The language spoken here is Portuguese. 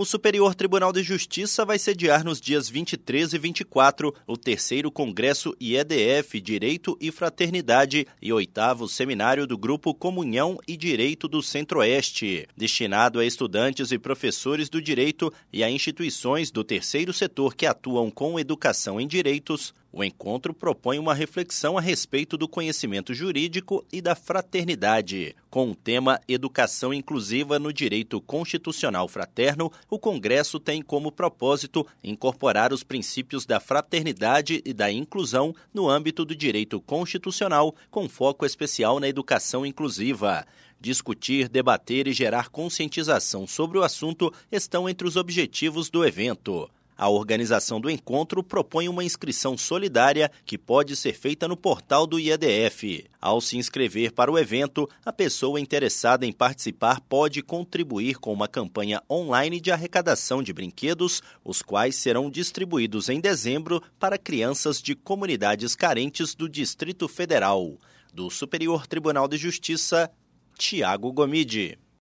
O Superior Tribunal de Justiça vai sediar nos dias 23 e 24 o terceiro Congresso IEDF Direito e Fraternidade e oitavo Seminário do Grupo Comunhão e Direito do Centro-Oeste, destinado a estudantes e professores do direito e a instituições do terceiro setor que atuam com educação em direitos, o encontro propõe uma reflexão a respeito do conhecimento jurídico e da fraternidade. Com o tema Educação Inclusiva no Direito Constitucional Fraterno, o Congresso tem como propósito incorporar os princípios da fraternidade e da inclusão no âmbito do direito constitucional, com foco especial na educação inclusiva. Discutir, debater e gerar conscientização sobre o assunto estão entre os objetivos do evento. A organização do encontro propõe uma inscrição solidária que pode ser feita no portal do IEDF. Ao se inscrever para o evento, a pessoa interessada em participar pode contribuir com uma campanha online de arrecadação de brinquedos, os quais serão distribuídos em dezembro para crianças de comunidades carentes do Distrito Federal. Do Superior Tribunal de Justiça, Tiago Gomide.